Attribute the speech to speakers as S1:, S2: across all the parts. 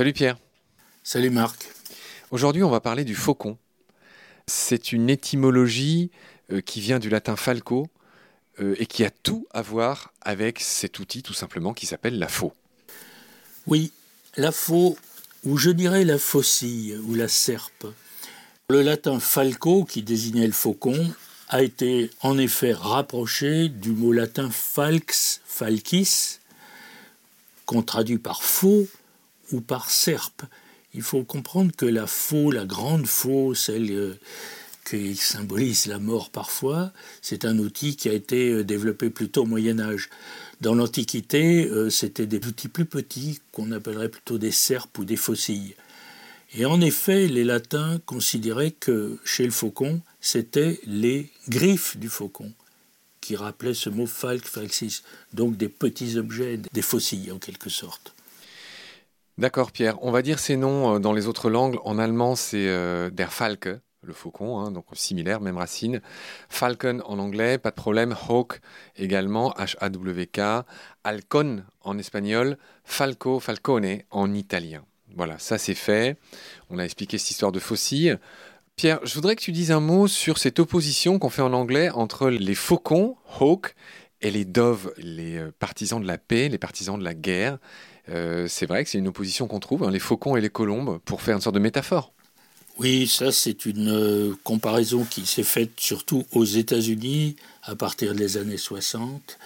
S1: Salut Pierre.
S2: Salut Marc.
S1: Aujourd'hui, on va parler du faucon. C'est une étymologie euh, qui vient du latin falco euh, et qui a tout à voir avec cet outil tout simplement qui s'appelle la faux.
S2: Oui, la faux, ou je dirais la faucille ou la serpe. Le latin falco, qui désignait le faucon, a été en effet rapproché du mot latin falx, falcis, qu'on traduit par faux ou par serpe. Il faut comprendre que la faux, la grande faux, celle euh, qui symbolise la mort parfois, c'est un outil qui a été euh, développé plutôt au Moyen Âge. Dans l'Antiquité, euh, c'était des outils plus petits qu'on appellerait plutôt des serpes ou des faucilles. Et en effet, les latins considéraient que chez le faucon, c'était les griffes du faucon qui rappelaient ce mot falc, falxis, donc des petits objets, des fossiles en quelque sorte.
S1: D'accord Pierre, on va dire ces noms euh, dans les autres langues. En allemand, c'est euh, der Falke, le faucon, hein, donc similaire, même racine. Falcon en anglais, pas de problème. Hawk également, H-A-W-K. Halcon en espagnol. Falco, falcone en italien. Voilà, ça c'est fait. On a expliqué cette histoire de fossiles. Pierre, je voudrais que tu dises un mot sur cette opposition qu'on fait en anglais entre les faucons, hawk, et les doves, les euh, partisans de la paix, les partisans de la guerre. Euh, c'est vrai que c'est une opposition qu'on trouve, hein, les faucons et les colombes, pour faire une sorte de métaphore.
S2: Oui, ça c'est une euh, comparaison qui s'est faite surtout aux États-Unis à partir des années 60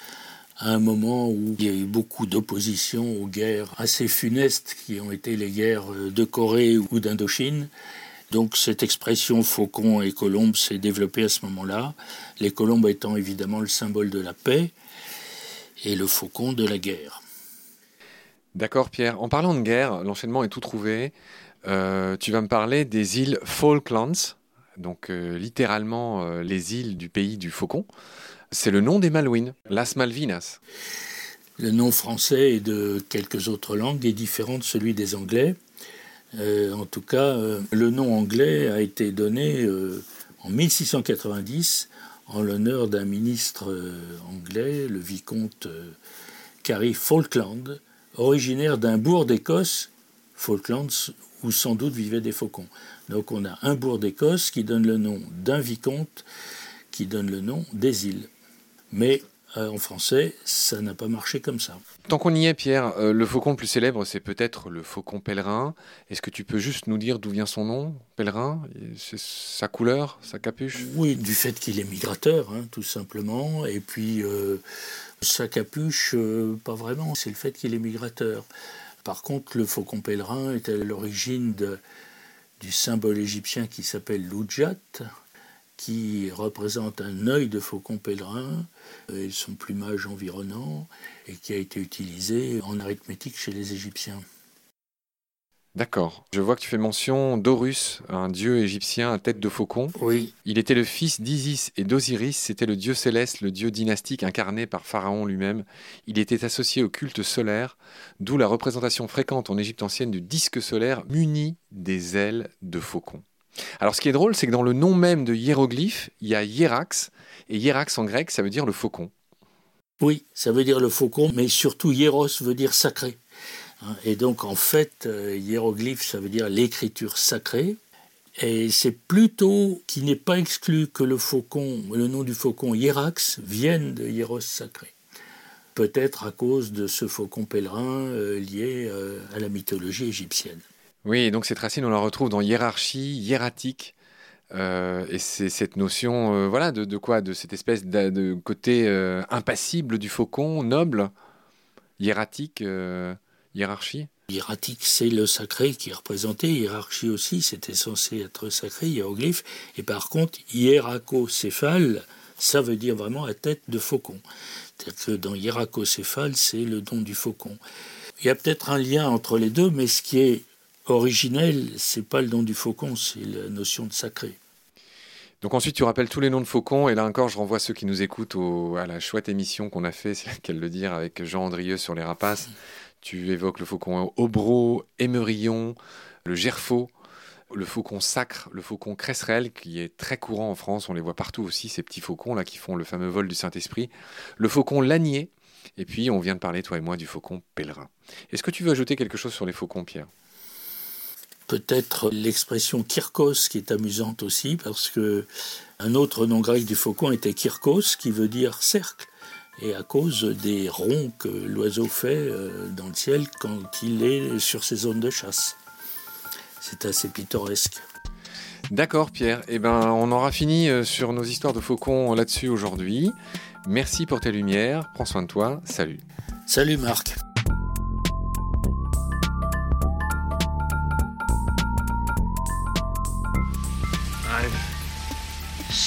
S2: à un moment où il y a eu beaucoup d'opposition aux guerres assez funestes qui ont été les guerres de Corée ou d'Indochine. Donc cette expression faucon et colombe s'est développée à ce moment-là, les colombes étant évidemment le symbole de la paix et le faucon de la guerre.
S1: D'accord Pierre, en parlant de guerre, l'enchaînement est tout trouvé. Euh, tu vas me parler des îles Falklands, donc euh, littéralement euh, les îles du pays du faucon. C'est le nom des Malouines, Las Malvinas.
S2: Le nom français et de quelques autres langues est différent de celui des Anglais. En tout cas, le nom anglais a été donné en 1690 en l'honneur d'un ministre anglais, le vicomte Carey Falkland, originaire d'un bourg d'Écosse, Falklands, où sans doute vivaient des faucons. Donc on a un bourg d'Écosse qui donne le nom d'un vicomte, qui donne le nom des îles. Mais en français, ça n'a pas marché comme ça.
S1: Tant qu'on y est, Pierre, euh, le faucon le plus célèbre, c'est peut-être le faucon pèlerin. Est-ce que tu peux juste nous dire d'où vient son nom, pèlerin? C'est sa couleur, sa capuche?
S2: Oui, du fait qu'il est migrateur, hein, tout simplement. Et puis, euh, sa capuche, pas vraiment. C'est le fait qu'il est migrateur. Par contre, le faucon pèlerin est à l'origine du symbole égyptien qui s'appelle l'Ujat, qui représente un œil de faucon pèlerin et son plumage environnant, et qui a été utilisé en arithmétique chez les Égyptiens.
S1: D'accord. Je vois que tu fais mention d'Horus, un dieu égyptien à tête de faucon.
S2: Oui.
S1: Il était le fils d'Isis et d'Osiris, c'était le dieu céleste, le dieu dynastique incarné par Pharaon lui-même. Il était associé au culte solaire, d'où la représentation fréquente en Égypte ancienne du disque solaire muni des ailes de faucon. Alors ce qui est drôle, c'est que dans le nom même de hiéroglyphe, il y a hiérax, et hiérax en grec, ça veut dire le faucon.
S2: Oui, ça veut dire le faucon, mais surtout hieros veut dire sacré. Hein, et donc en fait, euh, hiéroglyphe, ça veut dire l'écriture sacrée. Et c'est plutôt qu'il n'est pas exclu que le faucon, le nom du faucon hiérax, vienne de hieros sacré. Peut-être à cause de ce faucon pèlerin euh, lié euh, à la mythologie égyptienne.
S1: Oui, donc cette racine, on la retrouve dans hiérarchie, hiératique. Euh, et c'est cette notion, euh, voilà, de, quoi De cette espèce de, côté euh, impassible du faucon, noble, hiératique, hiérarchie
S2: Hiératique, c'est le sacré qui est représenté. Hiérarchie aussi, c'était censé être sacré, hiéroglyphe. Et par contre, hiéracocéphale, ça veut dire vraiment la tête de faucon. C'est-à-dire que dans hiéracocéphale, c'est le don du faucon. Il y a peut-être un lien entre les deux, mais ce qui est originel, c'est pas le nom du faucon, c'est la notion de sacré.
S1: Donc ensuite, tu rappelles tous les noms de faucons, et là encore, je renvoie ceux qui nous écoutent à la chouette émission qu'on a fait, c'est qu'elle le dire, avec Jean Andrieux sur les rapaces. Tu évoques le faucon Aubreau, Émerillon, le Gerfaux, le faucon sacre, le faucon cresserelle, qui est très courant en France, on les voit partout aussi, ces petits faucons là qui font le fameux vol du Saint-Esprit, le faucon lanier, et puis on vient de parler, toi et moi, du faucon pèlerin. Est-ce que tu veux ajouter quelque chose sur les faucons, Pierre?
S2: Peut-être l'expression kirkos qui est amusante aussi parce que un autre nom grec du faucon était kirkos qui veut dire cercle et à cause des ronds que l'oiseau fait euh, dans le ciel quand il est sur ses zones de chasse. C'est assez pittoresque.
S1: D'accord Pierre, eh ben, on aura fini euh, sur nos histoires de faucons là-dessus aujourd'hui. Merci pour tes lumières, prends soin de toi, salut.
S2: Salut Marc.